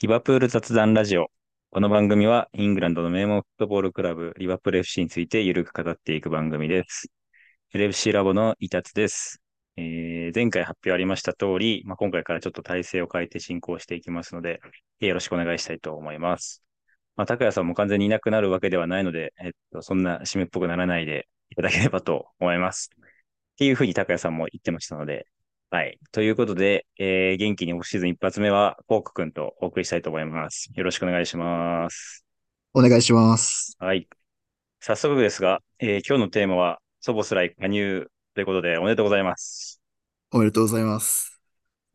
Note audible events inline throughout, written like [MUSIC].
リバプール雑談ラジオ。この番組はイングランドの名門フットボールクラブリバプール FC についてゆるく語っていく番組です。LFC ラボのイタツです。えー前回発表ありました通り、まあ、今回からちょっと体制を変えて進行していきますので、えよろしくお願いしたいと思います。まあ、高谷さんも完全にいなくなるわけではないので、えっと、そんな締めっぽくならないでいただければと思います。っていうふうに高谷さんも言ってましたので、はい。ということで、えー元気にオフシーズン一発目は、コーク君とお送りしたいと思います。よろしくお願いします。お願いします。はい。早速ですが、えー今日のテーマは、ソボスライ加入ということで、おめでとうございます。おめでとうございます。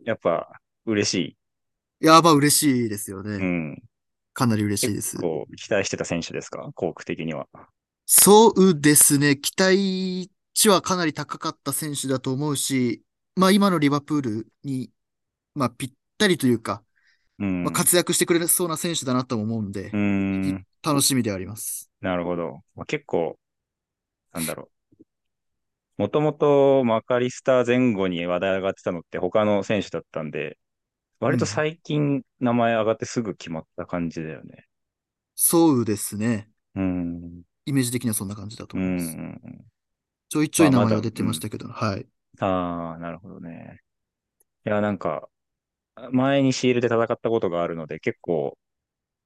やっぱ、嬉しい。いや、まあ嬉しいですよね。うん。かなり嬉しいです。こう、期待してた選手ですか？コーク的には。そうですね。期待値はかなり高かった選手だと思うし、まあ今のリバプールに、まあぴったりというか、うん。まあ活躍してくれそうな選手だなとも思うんでう、ん。楽しみであります。なるほど。まあ、結構、なんだろう。もともとマカリスター前後に話題上がってたのって他の選手だったんで、割と最近名前上がってすぐ決まった感じだよね。そうですね。うん。イメージ的にはそんな感じだとうん。う思います。んちょいちょい名前は出てましたけど、はい。ああ、なるほどね。いや、なんか、前にシールで戦ったことがあるので、結構、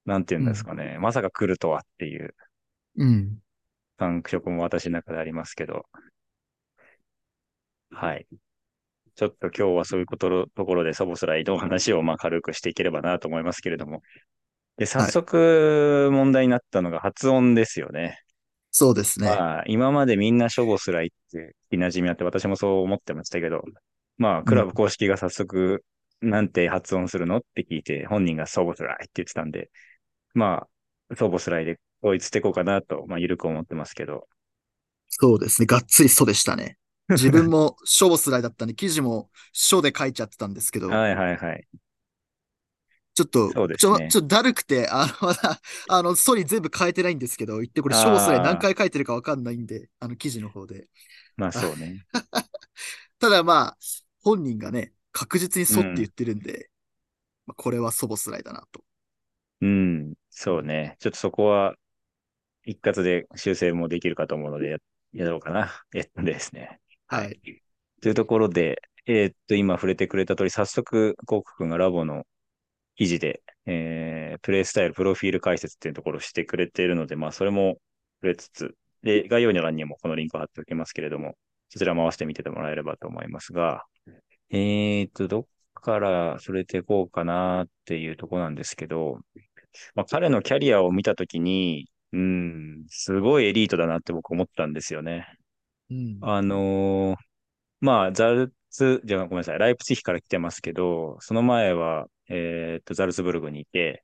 なんていうんですかね。まさか来るとはっていううん。感触も私の中でありますけど。はい。ちょっと今日はそういうことのところでソボスライの話をまあ軽くしていければなと思いますけれども。で、早速問題になったのが発音ですよね。そうですね。まあ、今までみんなショボスライって聞き馴染みあって、私もそう思ってましたけど、まあ、クラブ公式が早速、なんて発音するのって聞いて、本人がソボスライって言ってたんで、まあ、ソボスライで統一していこうかなと、まあ、ゆるく思ってますけど。そうですね。がっつりそうでしたね。自分もショボスライだったんで、記事も書で書いちゃってたんですけど、[LAUGHS] はいはいはい。ちょっと、そうですちょ、ねちょっとだるくて、あの、まだ、あの、ストーリー全部変えてないんですけど、言ってこれ、ショボスライ何回書いてるかわかんないんで、あの、記事の方で。まあそうね。[LAUGHS] ただまあ、本人がね、確実にそうって言ってるんで、まあ、これはソボスライだなと。うん、そうね。ちょっとそこは、一括で修正もできるかと思うのでや、やろうかな。えっとですね。はい。というところで、えーっと、今触れてくれた通り、早速、コーク君がラボの記事で、えー、プレイスタイル、プロフィール解説っていうところをしてくれているので、まあ、それも触れつつ、で、概要欄にもこのリンクを貼っておきますけれども、そちらも合わせてみてもらえればと思いますが、えーっと、どっから触れていこうかなっていうところなんですけど、まあ、彼のキャリアを見たときに、うん、すごいエリートだなって僕思ったんですよね。うん。あのーまあ、ザルツ、じゃあごめんなさい、ライプツィヒから来てますけど、その前は、えっと、ザルツブルグにいて、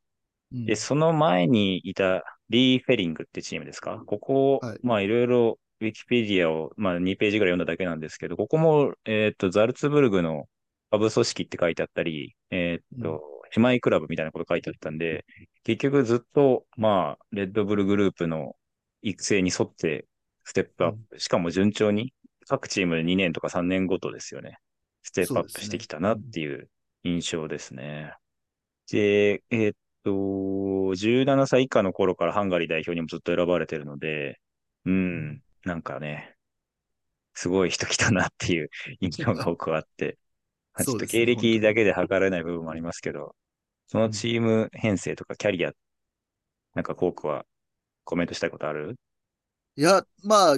うん。で、その前にいたリー・フェリングってチームですか？ここ、はい。まあ、いろいろウィキペディアを、まあ、2ページぐらい読んだだけなんですけど、ここも、えっと、ザルツブルグの下部組織って書いてあったり、えっと、姉妹クラブみたいなこと書いてあったんで、結局ずっと、まあ、レッドブルグループの育成に沿ってステップアップ、しかも順調に、各チームで2年とか3年ごとですよね。ステップアップしてきたなっていう印象ですね。で、えーっと、17歳以下の頃からハンガリー代表にもずっと選ばれてるので、うん、なんかね、すごい人来たなっていう [LAUGHS] 印象が僕はあって、まあちょっと経歴だけで測れない部分もありますけど、そのチーム編成とかキャリア、なんかコークはコメントしたいことある？いや、まあ、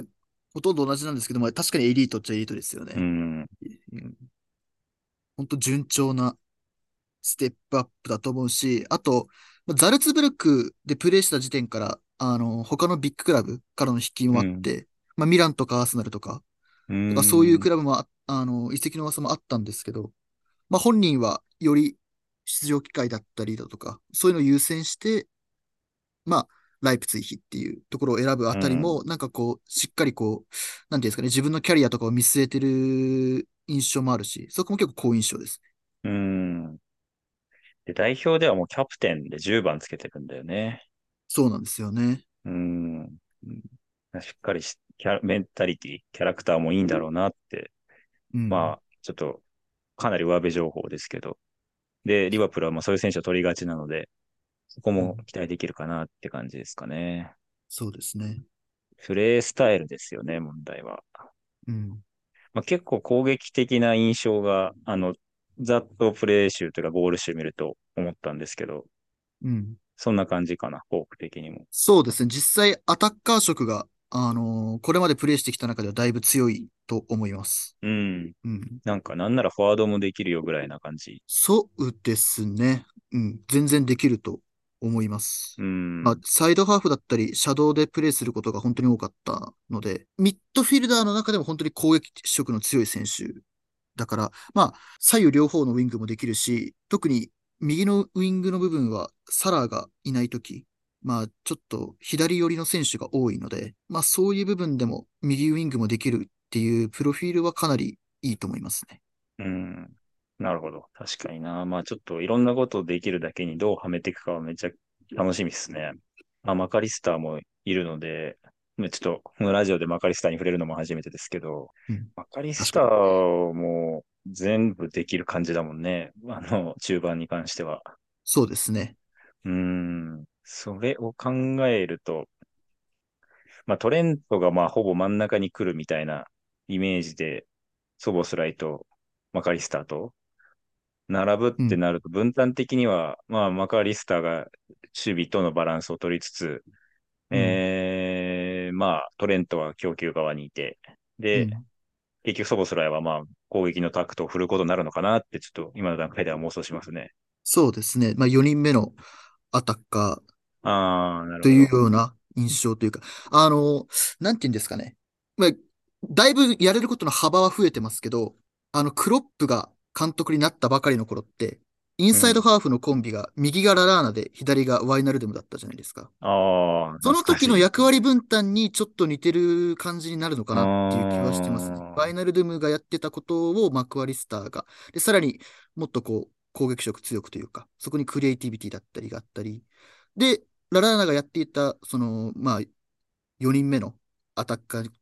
ほとんど同じなんですけども、確かにエリートっちゃエリートですよね。うん、本当順調なステップアップだと思うし、あと、まあザルツブルクでプレーした時点から、あの、他のビッグクラブからの引きもあって、まあ、ミランとかアーセナルとか、うん。とかそういうクラブもあ、あの、移籍の噂もあったんですけど、まあ、本人はより出場機会だったりだとか、そういうのを優先して、まあ、ライプツィヒっていうところを選ぶあたりも、なんかこう、しっかりこう、なんていうんですかね、自分のキャリアとかを見据えてる印象もあるし、そこも結構好印象です。うん。で、代表ではもうキャプテンで10番つけてるんだよね。そうなんですよね。うん。うんしっかりし、キャラメンタリティ、キャラクターもいいんだろうなって、うん、まあ、ちょっと、かなり上辺情報ですけど、で、リバプールはまあそういう選手を取りがちなので、そこも期待できるかなって感じですかね。そうですね。プレースタイルですよね、問題は。うん。まあ、結構攻撃的な印象が、あの、ざっとプレー集というかゴール集見ると思ったんですけど、うん。そんな感じかな、フォーク的にも。そうですね。実際、アタッカー色が、あのーこれまでプレイしてきた中ではだいぶ強いと思います。うん。うん。なんか、なんならフォワードもできるよぐらいな感じ。そうですね。うん。全然できると思います。うん。まあ、サイドハーフだったり、シャドウでプレイすることが本当に多かったので、ミッドフィルダーの中でも本当に攻撃色の強い選手だから、まあ、左右両方のウィングもできるし、特に右のウィングの部分はサラーがいないとき、まあ、ちょっと左寄りの選手が多いので、まあ、そういう部分でも右ウィングもできるっていうプロフィールはかなりいいと思いますね。うん。なるほど。確かにな。まあちょっといろんなことできるだけにどうはめていくかはめっちゃ楽しみですね。まあマカリスターもいるので、まあちょっとこのラジオでマカリスターに触れるのも初めてですけど、うんマカリスターも全部できる感じだもんね。[LAUGHS] あの、中盤に関しては。そうですね。うーん。それを考えると、まあトレントがまあほぼ真ん中に来るみたいなイメージで、ソボスライとマカリスターと並ぶってなると、分担的には、まあマカリスターが守備とのバランスを取りつつ、うんえー、まあトレントは供給側にいて、で、うん結局ソボスライはまあ攻撃のタクトを振ることになるのかなってちょっと今の段階では妄想しますね。そうですね。まあ、4人目のアタッカーああ、なるほど。というような印象というか、あの、なんて言うんですかね。まあ、だいぶやれることの幅は増えてますけど、あの、クロップが監督になったばかりの頃って、インサイドハーフのコンビが、右がララーナで、左がワイナルドゥムだったじゃないですか。ああ、その時の役割分担にちょっと似てる感じになるのかなっていう気はしてますね。ワイナルドゥムがやってたことをマクアリスターが、で、さらにもっとこう、攻撃色強くというか、そこにクリエイティビティだったりがあったり、で、ララーナがやっていた、その、まあ、4人目のアタッカーっ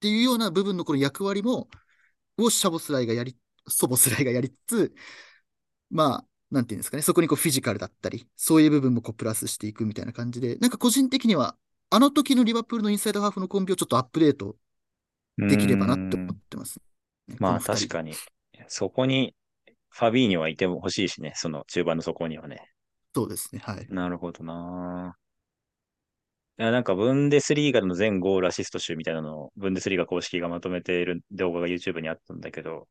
ていうような部分のこの役割も、をシャボスライがやり、ソボスライがやりつつ、まあ、なんていうんですかね、そこにこうフィジカルだったり、そういう部分もこうプラスしていくみたいな感じで、なんか個人的には、あの時のリバプールのインサイドハーフのコンビをちょっとアップデートできればなって思ってます、ね。まあ確かに。そこに、ファビーニョはいても欲しいしね、その中盤の底にはね。そうですね、はい。なるほどな。いや、なんか、ブンデスリーガの全ゴールアシスト集みたいなのを、ブンデスリーガ公式がまとめている動画が YouTube にあったんだけど、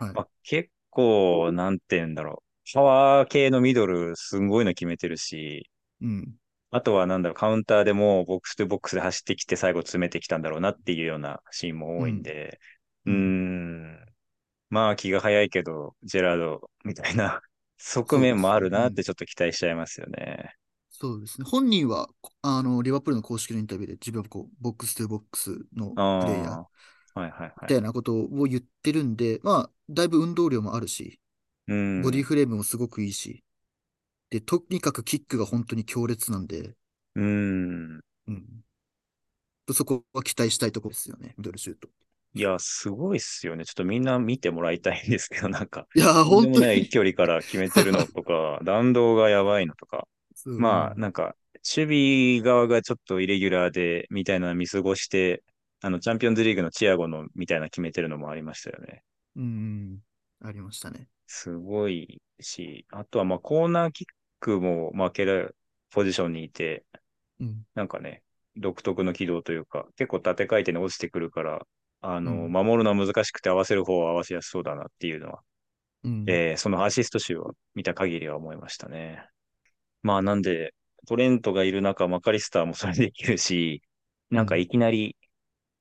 はい。まあ、結構、なんて言うんだろう。パワー系のミドル、すんごいの決めてるし、うん。あとはなんだろう、カウンターでもボックスとボックスで走ってきて最後詰めてきたんだろうなっていうようなシーンも多いんで、うーうん。ん、まあ気が早いけど、ジェラードみたいな [LAUGHS] 側面もあるなってちょっと期待しちゃいますよね。そうですね。本人は、あの、リバプールの公式のインタビューで自分はこう、ボックス2ボックスのあプレイヤー。あ、はいはいはみたい。いなことを言ってるんで、まあ、だいぶ運動量もあるし、うん。ボディフレームもすごくいいし、で、とにかくキックが本当に強烈なんで、うん。うん。そこは期待したいところですよね、ミドルシュート。いや、すごいっすよね。ちょっとみんな見てもらいたいんですけど、[LAUGHS] なんか、いや本当もないに。距離から決めてるのとか、[LAUGHS] 弾道がやばいのとか、まあ、なんか、守備側がちょっとイレギュラーで、みたいなの見過ごして、あの、チャンピオンズリーグのチアゴのみたいな決めてるのもありましたよね。うん、ありましたね。すごいし、あとはまあコーナーキックも負けるポジションにいて、うん、なんかね、独特の軌道というか、結構縦回転に落ちてくるから、あの、うん守るのは難しくて合わせる方は合わせやすそうだなっていうのは、うん、えーそのアシスト集を見た限りは思いましたね。まあなんで、トレントがいる中、マカリスターもそれできるし、なんかいきなり、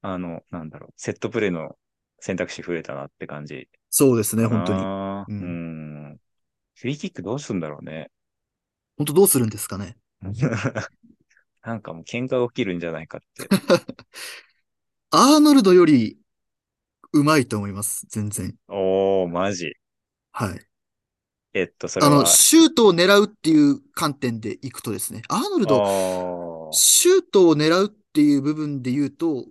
あの、なんだろう、セットプレーの選択肢増えたなって感じそうですね。本当に。う。うんんフリーキックどうすんだろうね。本当どうするんですかね？[LAUGHS] なんかもう喧嘩が起きるんじゃないかって。[LAUGHS] アーノルドよりうまいと思います、全然。おー、マジ。はい。えっと、それあの、は、シュートを狙うっていう観点でいくとですね、アーノルド、シュートを狙うっていう部分で言うと、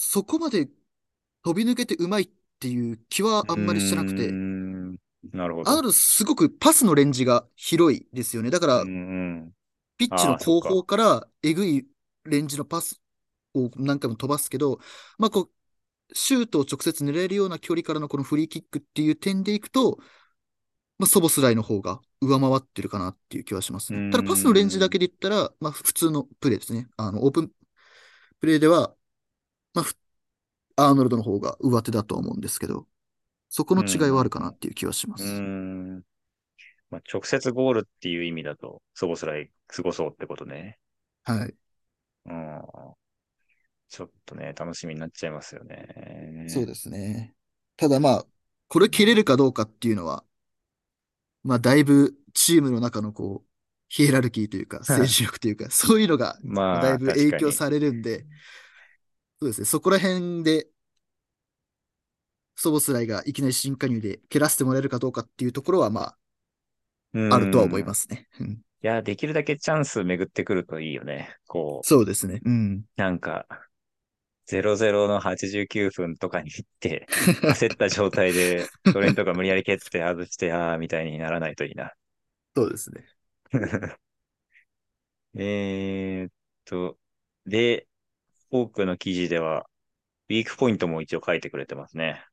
そこまで飛び抜けてうまいっていう気はあんまりしてなくて、んなるほど。アーノルドすごくパスのレンジが広いですよね。だから。ピッチの後方からえぐいレンジのパスを何回も飛ばすけど、まあこう、シュートを直接狙えるような距離からのこのフリーキックっていう点でいくと、まあ、ソボスライの方が上回ってるかなっていう気はしますね。ただパスのレンジだけで言ったら、まあ普通のプレーですね。あの、オープンプレーでは、まあふ、アーノルドの方が上手だとは思うんですけど、そこの違いはあるかなっていう気はしまうす。ん。まあ、直接ゴールっていう意味だと、ソボスライすごそうってことね。はい。うん。ちょっとね、楽しみになっちゃいますよね。そうですね。ただまあ、これ蹴れるかどうかっていうのは、まあ、だいぶチームの中のこう、ヒエラルキーというか、政治力というか、そういうのが、まあ、だいぶ影響されるんで、そうですね、そこら辺で、ソボスライがいきなり新加入で蹴らせてもらえるかどうかっていうところは、まうんあ、あるとは思いますね。うんいや、できるだけチャンス巡ってくるといいよね。こう、そうですね。うん。なんか、0-0の89分とかに行って、[LAUGHS] 焦った状態で、トレントが無理やり蹴って外して、ああ、みたいにならないといいな。そうですね。[LAUGHS] えーっと、で、フォークの記事では、ウィークポイントも一応書いてくれてますね。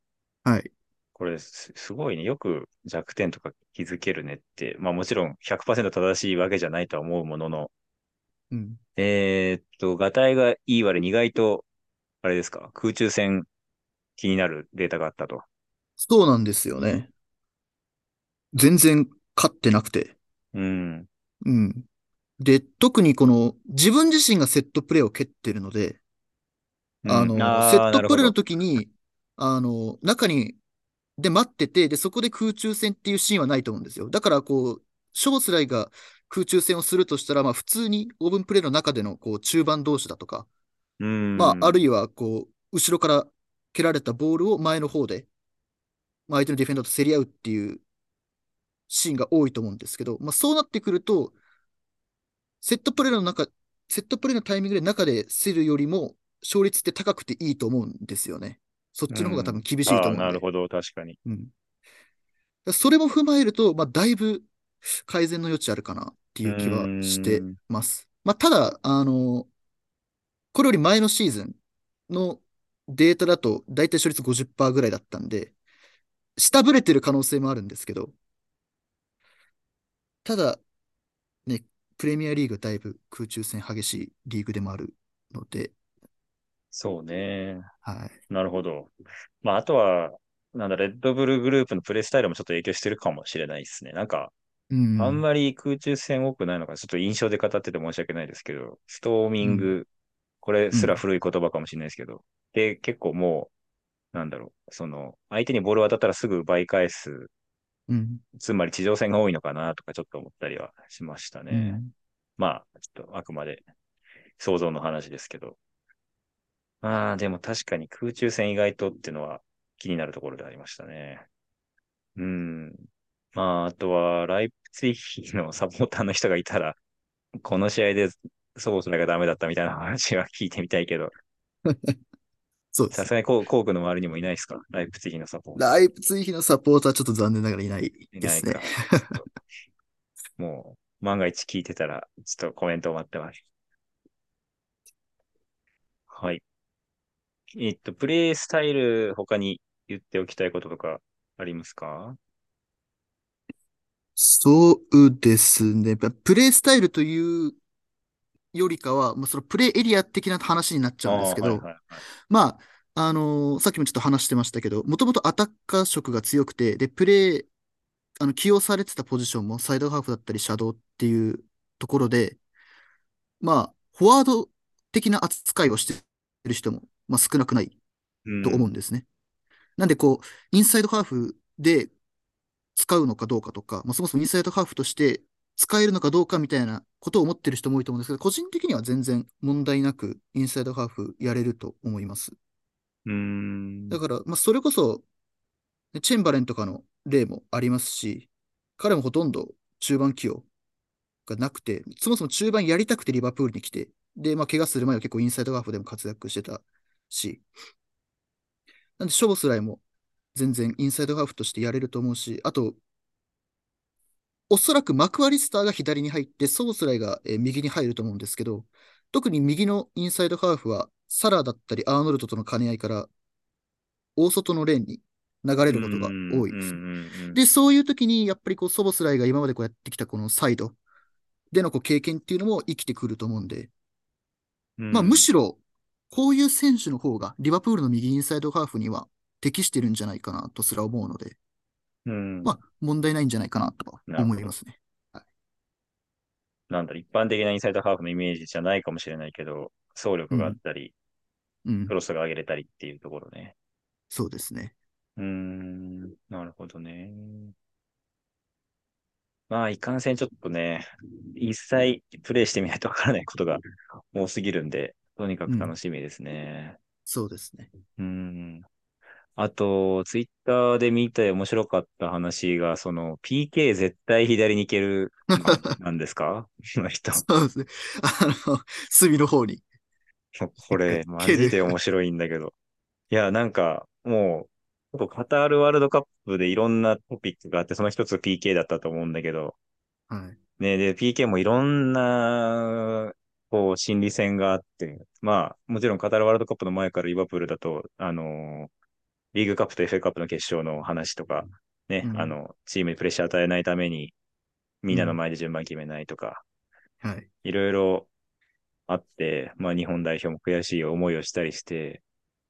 はい。これす、すごいね。よく弱点とか気づけるねって。まあもちろん100%正しいわけじゃないとは思うものの、うん。えーっと、ガタイがいい割に意外と、あれですか、空中戦気になるデータがあったと。そうなんですよね。全然勝ってなくて。うん。うん。で、特にこの自分自身がセットプレーを蹴ってるので、うんあの、ーセットプレーの時に、あの、中に、で待ってて、で、そこで空中戦っていうシーンはないと思うんですよ。だから、こう、ショボスライが空中戦をするとしたら、まあ、普通にオーブンプレーの中での、こう、中盤同士だとか。まあ、あるいは、こう、後ろから蹴られたボールを前の方で、まあ、相手のディフェンダーと競り合うっていうシーンが多いと思うんですけど、まあ、そうなってくると、セットプレーの中、セットプレーのタイミングで中で競るよりも、勝率って高くていいと思うんですよね。そっちの方が多分厳しいと思うんで。あーなるほど、確かに。うん。それも踏まえると、まあ、だいぶ改善の余地あるかなっていう気はしてうんます。まあ、ただ、あの、これより前のシーズンのデータだと、だいたい勝率50%ぐらいだったんで、下振れてる可能性もあるんですけど、ただ、ね、プレミアリーグだいぶ空中戦激しいリーグでもあるので、そうね。はい。なるほど。まあ、あとは、なんだ、レッドブルグループのプレイスタイルもちょっと影響してるかもしれないですね。なんか、うん。あんまり空中戦多くないのか、ちょっと印象で語ってて申し訳ないですけど、ストーミング、これすら古い言葉かもしれないですけど、で、結構もう、なんだろう、その、相手にボール渡ったらすぐ奪い返す、うん。つまり地上戦が多いのかなとかちょっと思ったりはしましたね。うん。まあ、ちょっとあくまで想像の話ですけど。まあ、でも確かに空中戦意外とっていうのは気になるところでありましたね。うん。まあ、あとは、ライプツィヒのサポーターの人がいたら、この試合でそうそれがダメだったみたいな話は聞いてみたいけど、[LAUGHS] そうですさすがにコークの周りにもいないですか？ライプツィヒのサポーター。ライプツィヒのサポーターはちょっと残念ながらいないいですねない [LAUGHS] もう、万が一聞いてたら、ちょっとコメントを待ってます。はい。えっと、プレイスタイル、他に言っておきたいこととかありますか？そうですね。やっぱプレイスタイルというよりかは、まあ、そのプレイエリア的な話になっちゃうんですけど、あーはいはいはいまあ、あのーさっきもちょっと話してましたけど、もともとアタッカー色が強くて、で、プレイ、あの、起用されてたポジションもサイドハーフだったり、シャドウっていうところで、まあ、フォワード的な扱いをしてる人も、まあ、少なくないと思うんですね。なんで、こう、インサイドハーフで使うのかどうかとか、まあ、そもそもインサイドハーフとして使えるのかどうかみたいなことを思ってる人も多いと思うんですけど、個人的には全然問題なくインサイドハーフやれると思います。うーん。だから、まあ、それこそ、ねチェンバレンとかの例もありますし、彼もほとんど中盤起用がなくて、そもそも中盤やりたくてリバプールに来て、で、まあ、怪我する前は結構インサイドハーフでも活躍してたし、なんで、ショボスライも全然インサイドハーフとしてやれると思うし、あと、おそらくマクアリスターが左に入って、ソースライがえー右に入ると思うんですけど、特に右のインサイドハーフは、サラだったりアーノルドとの兼ね合いから、大外のレーンに流れることが多いです。で、そういう時に、やっぱりこう、ソボスライが今までこうやってきたこのサイドでのこう経験っていうのも生きてくると思うんで、まあむしろ、こういう選手の方が、リバプールの右インサイドハーフには適してるんじゃないかなとすら思うので、うんまあ問題ないんじゃないかなとは思いますね。なんだろう、一般的なインサイドハーフのイメージじゃないかもしれないけど、走力があったり、うんク、ロスが上げれたりっていうところね。そうですね。うーん、なるほどね。まあ、いかんせんちょっとね、一切プレイしてみないとわからないことが多すぎるんで、とにかく楽しみですね。そうですね。うーん。あと、ツイッターで見て面白かった話が、その、PK 絶対左に行ける、なんですか？[LAUGHS] その人。そうですね。あの、隅の方に。これ、マジで面白いんだけど。いや、なんか、もう、カタールワールドカップでいろんなトピックがあって、その一つ PK だったと思うんだけど、はい。ね、で、PK もいろんな、こう、心理戦があって、まあ、もちろんカタールワールドカップの前からリバプールだと、あのーリーグカップと FA カップの決勝の話とか、ね、うん。あの、チームにプレッシャー与えないために、みんなの前で順番決めないとか、はい。いろいろあって、まあ日本代表も悔しい思いをしたりして、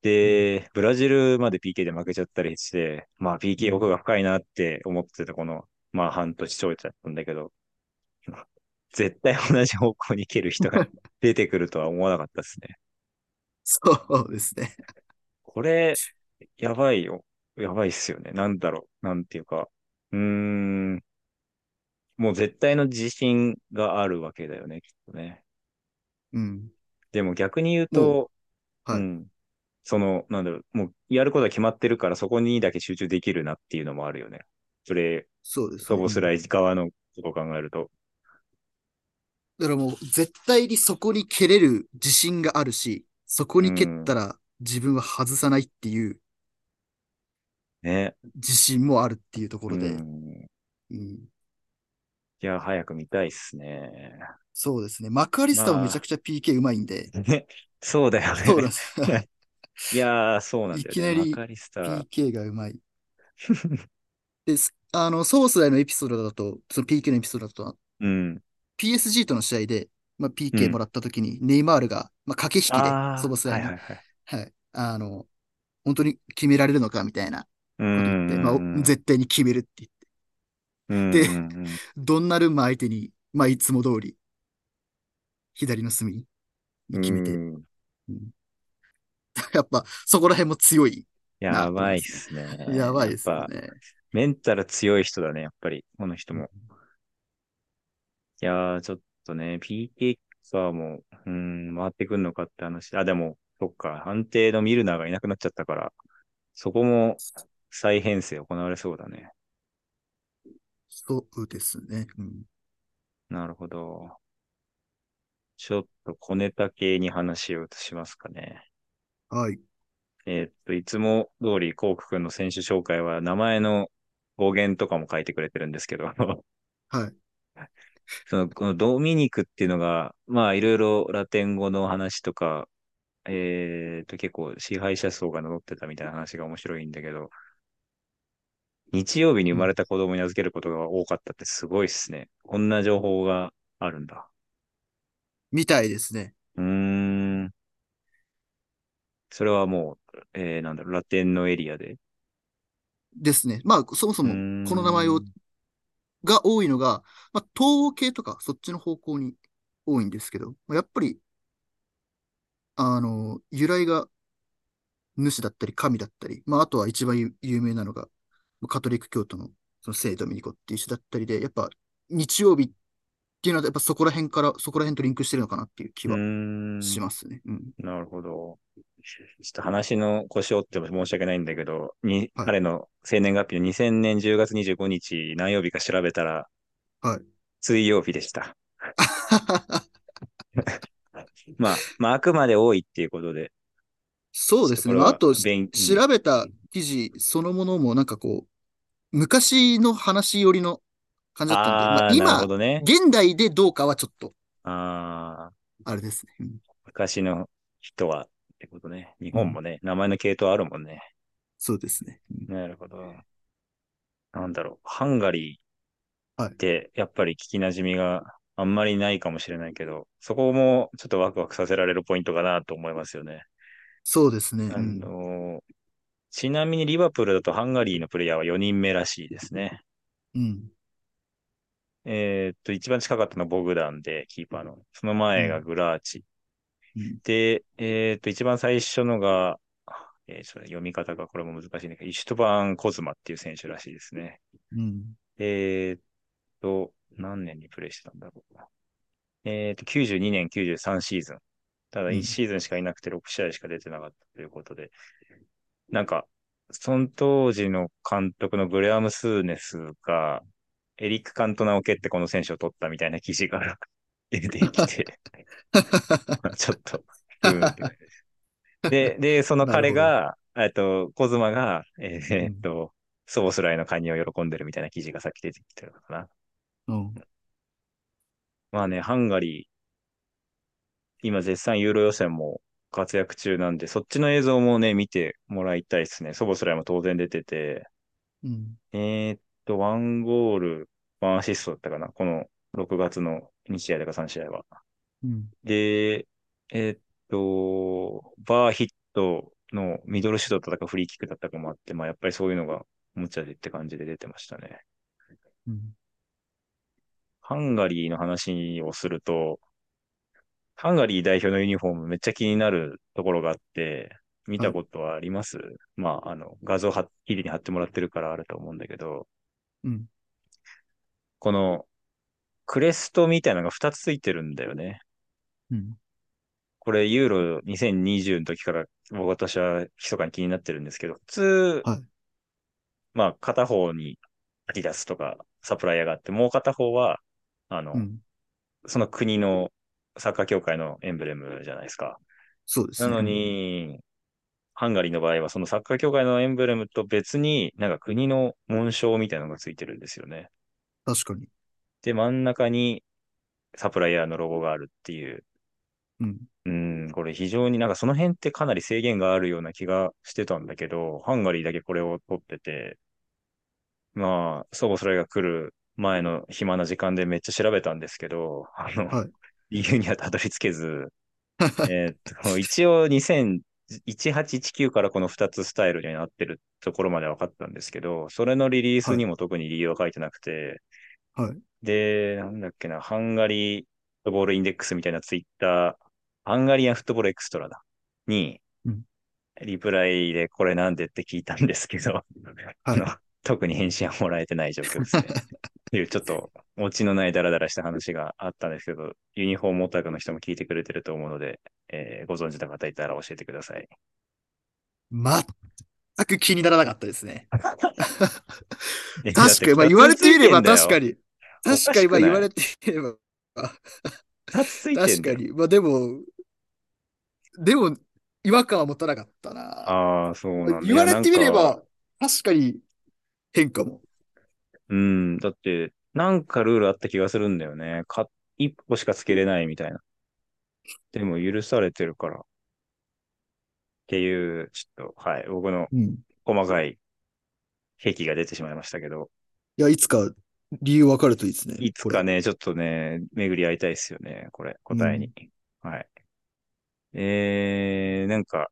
で、ブラジルまで PK で負けちゃったりして、まあ PK 奥が深いなって思ってたこの、まあ半年ちょいだったんだけど、絶対同じ方向に行ける人が [LAUGHS] 出てくるとは思わなかったですね。そうですね。これ、やばいよ。やばいっすよね。なんだろう。なんていうか。うーん。もう絶対の自信があるわけだよね、きっとね。うん。でも逆に言うと、はい。うん。その、なんだろう、もうやることは決まってるからそこにだけ集中できるなっていうのもあるよね。それ、そうです、ね。ソボスライ側のことを考えると。だからもう絶対にそこに蹴れる自信があるし、そこに蹴ったら自分は外さないっていうね。自信もあるっていうところで、うんうんいや、早く見たいっすね。そうですね。マクアリスターもめちゃくちゃ PK うまいんで、[LAUGHS] ね。そうだよね。そうなんですよ。いやー、そうなんだよね。いきなり。PK がうまい。です。あの、ソースライのエピソードだと、その PK のエピソードだと、うん。PSG との試合で、まあ、う PK んもらった時に、ネイマールが、まあ、駆け引きであ、ソボスあ、ライに、はいはいはい。はい、あの、本当に決められるのかみたいなうこと言って、ん。まあ、絶対に決めるって言って、うんでうんうんドンナルンマ相手に、まあ、いつも通り、左の隅に決めて、うんうん [LAUGHS] やっぱ、そこら辺も強い。やばいっすね。やばいですやっぱよね。メンタル強い人だね、やっぱり、この人も。いやー、ちょっとね、PK さも、うん、回ってくんのかって話。あ、でも、そっか、安定のミルナーがいなくなっちゃったから、そこも再編成行われそうだね。そうですね。うん。なるほど。ちょっと小ネタ系に話を移しますかね。はい。えーっと、いつも通り、コーク君の選手紹介は名前の語源とかも書いてくれてるんですけど、はい。[LAUGHS] その、このドミニクっていうのが、まあ、いろいろラテン語の話とか、えーっと、結構支配者層が乗ってたみたいな話が面白いんだけど、日曜日に生まれた子供に預けることが多かったってすごいっすね。こんな情報があるんだ。みたいですね。うーん。それはもう、えー、なんだろう、ラテンのエリアで。ですね。まあ、そもそうも、この名前を、が多いのが、まあ、東欧系とか、そっちの方向に多いんですけど、やっぱり、あの、由来が主だったり神だったり、まあ、あとは一番有名なのが、カトリック教徒のその聖ドミニコっていう人だったりで、やっぱ日曜日っていうのは、やっぱそこら辺から、そこら辺とリンクしてるのかなっていう気うは。しますね。うん。なるほど。ちょっと話の腰を折っても申し訳ないんだけど、に、はい彼の生年月日の2000年10月25日何曜日か調べたら、はい。水曜日でした。[LAUGHS] まあ、まあ、あくまで多いっていうことで。そうですね。あ、あと、勉調べた記事そのものもなんかこう、昔の話寄りの感じだったんで、まあ今ほ、どね。現代でどうかはちょっと、ああ、あれですね。うん昔の人はってことね。日本もね、名前の系統あるもんね。そうですね。うんなるほど。なんだろう。ハンガリーはいって、やっぱり聞き馴染みがあんまりないかもしれないけど、そこもちょっとワクワクさせられるポイントかなと思いますよね。そうですね。あうんのちなみにリバプールだとハンガリーのプレイヤーは4人目らしいですね。うん。えーっと、一番近かったのはボグダンで、キーパーの。その前がグラーチ。うんで、えーっと、一番最初のが、えー読み方がこれも難しいんだけど、イシュトバーン・コズマっていう選手らしいですね。うん。えーっと、何年にプレイしてたんだろう。えーっと、92年、93シーズン。ただうん1シーズンしかいなくて6試合しか出てなかったということで、なんか、その当時の監督のグレアム・スーネスが、エリック・カントナを蹴ってこの選手を取ったみたいな記事が [LAUGHS] 出てきて、[LAUGHS] ちょっと、ですで、で、その彼が、えっと、コズマが、えーえっと、ソボスライの加入を喜んでるみたいな記事がさっき出てきてるのかな。うん。まあね、ハンガリー、今絶賛ユーロ予選も活躍中なんで、そっちの映像もね、見てもらいたいですね。ソボスライも当然出てて、うん。えーっと、ワンゴール、ワンアシストだったかな。この6月の2試合だか3試合は。うん。で、えーっと、バーヒットのミドルシュートだったかフリーキックだったかもあって、まあやっぱりそういうのが持ち味って感じで出てましたね。うん。ハンガリーの話をすると、ハンガリー代表のユニフォームめっちゃ気になるところがあって、見たことはあります、まあ、あの、画像は、記事に貼ってもらってるからあると思うんだけど、うん。この、クレストみたいなのが2つついてるんだよね。うん。これ、ユーロ2020の時から、僕私は密かに気になってるんですけど、普通、はいまあ、片方にアディダスとかサプライヤーがあって、もう片方は、あの、うん。その国のサッカー協会のエンブレムじゃないですか。そうですね。なのに、ハンガリーの場合は、そのサッカー協会のエンブレムと別に、なんか国の紋章みたいなのがついてるんですよね。確かに。で、真ん中にサプライヤーのロゴがあるっていう。うん。うん、これ非常になんかその辺ってかなり制限があるような気がしてたんだけど、ハンガリーだけこれを取ってて、まあ、そぼそれが来る前の暇な時間でめっちゃ調べたんですけど、あの、はい理由にはたどり着けず、[LAUGHS] えーっと、一応2018-19からこの2つスタイルになってるところまで分かったんですけど、それのリリースにも特に理由は書いてなくて、はい。で、なんだっけな、ハンガリーフットボールインデックスみたいなツイッター、ハンガリアンフットボールエクストラだ。にうん、リプライでこれなんでって聞いたんですけど、あの、[LAUGHS] 特に返信はもらえてない状況ですね。いうちょっと、オチのないダラダラした話があったんですけど、ユニフォームオタクの人も聞いてくれてると思うので、えーご存知の方いたら教えてください。全く気にならなかったですね。え確かに、まあ言われてみれば確かに。に。確かに、まあ言われてみれば。確かに。まあでも、でも、違和感は持たなかったな。ああ、そうなんだ。言われてみれば、確かに変かも。うん、だって、なんかルールあった気がするんだよね。か、一歩しかつけれないみたいな。でも許されてるから。っていう、ちょっと、はい、僕のうん。い細かい癖が出てしまいましたけど、や、いつか理由わかるといいですね。いつかね、ちょっとね、巡り合いたいですよね、これ、答えに。はい。えー、なんか、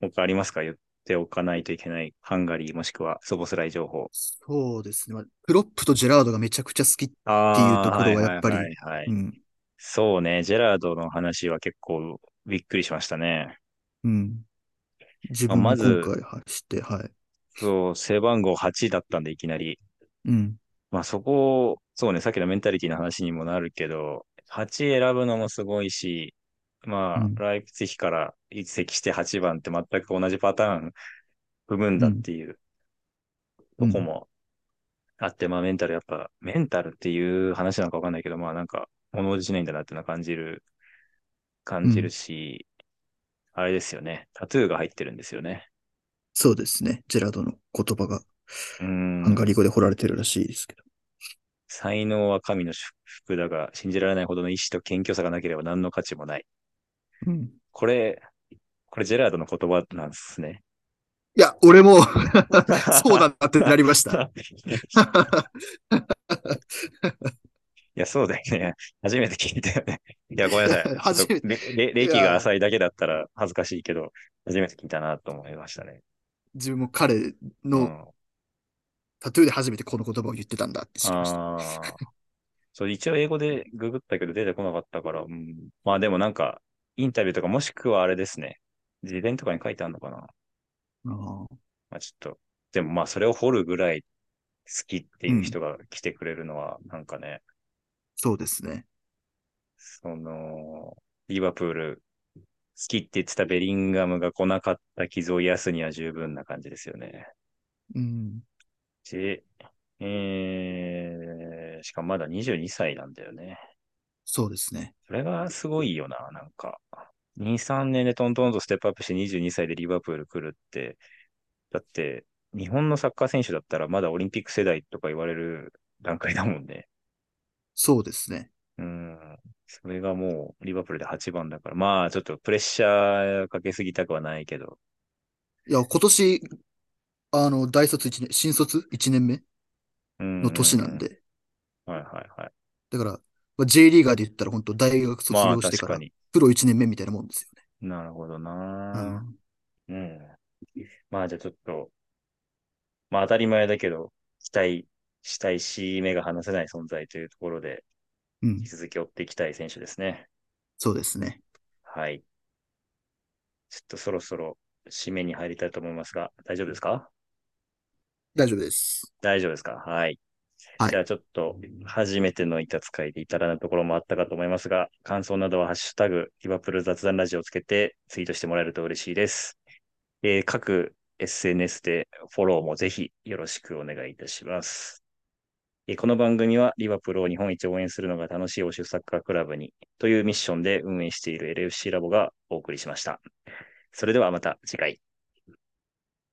他ありますか？言っておかないといけないハンガリーもしくはソボスライ情報。そうですね。まあクロップとジェラードがめちゃくちゃ好き。あっていうところはやっぱりはいはいはいはいうん。そうね、ジェラードの話は結構びっくりしましたね。うん。自分もまず今回はして、はい。そう、背番号8だったんで、いきなり。うん。まあそこ、そうね、さっきのメンタリティの話にもなるけど、8選ぶのもすごいし、まあ、うんライプツィヒから移籍して8番って全く同じパターン踏むんだっていうとこもあって、まあメンタルやっぱ、メンタルっていう話なのかわかんないけど、まあなんか、物おじしないんだなっていうのは感じる、感じるし、あれですよね、タトゥーが入ってるんですよね。そうですね。ジェラードの言葉がうん。ハンガリー語で彫られてるらしいですけど。才能は神の祝福だが、信じられないほどの意志と謙虚さがなければ何の価値もない。うん。これ、これジェラードの言葉なんですね。いや、俺もそうだなってなりました。[LAUGHS] いや、そうだよね。初めて聞いたよね。いや、ごめんなさい。[LAUGHS] 初めちょっとれれ歴が浅いだけだったら恥ずかしいけど、初めて聞いたなと思いましたね。自分も彼うのん、タトゥーで初めてこの言葉を言ってたんだって知りました。ああ。そう、一応英語でググったけど出てこなかったから、うん、まあでもなんか、インタビューとかもしくはあれですね。自伝とかに書いてあるのかな。あーまあちょっと、でもまあそれを掘るぐらい好きっていう人が来てくれるのは、なんかね、そうですね。その、リバプール、好きって言ってたベリンガムが来なかった傷を癒すには十分な感じですよね。うん。で、えー、しかもまだ22歳なんだよね。そうですね。それがすごいよな、なんか。2、3年でトントンとステップアップして22歳でリバプール来るって、だって、日本のサッカー選手だったらまだオリンピック世代とか言われる段階だもんね。そうですね。うん。それがもうリバプールで8番だから、まあちょっとプレッシャーかけすぎたくはないけど、いや、今年、あの、大卒1年、新卒1年目うん。の年なん。で。はいはいはい。だから、まあ、J リーガーで言ったら本当大学卒まあ業してから。プロ1年目みたいなもんですよなるほどね。な、うん。まあじゃあちょっと、まあ当たり前だけど、期待したいし、目が離せない存在というところで、うん。うん引き。続き追っていきたい選手ですね。そうですね。はい。ちょっとそろそろ締めに入りたいと思いますが、大丈夫ですか？大丈夫です。大丈夫ですか？はい。はいじゃあちょっと、初めての板使いで至らないところもあったかと思いますが、感想などはハッシュタグ、リバプル雑談ラジオをつけてツイートしてもらえると嬉しいです。えー各 SNS でフォローもぜひよろしくお願いいたします。えーこの番組はリバプルを日本一応援するのが楽しい欧州サッカークラブにというミッションで運営している LFC ラボがお送りしました。それではまた次回。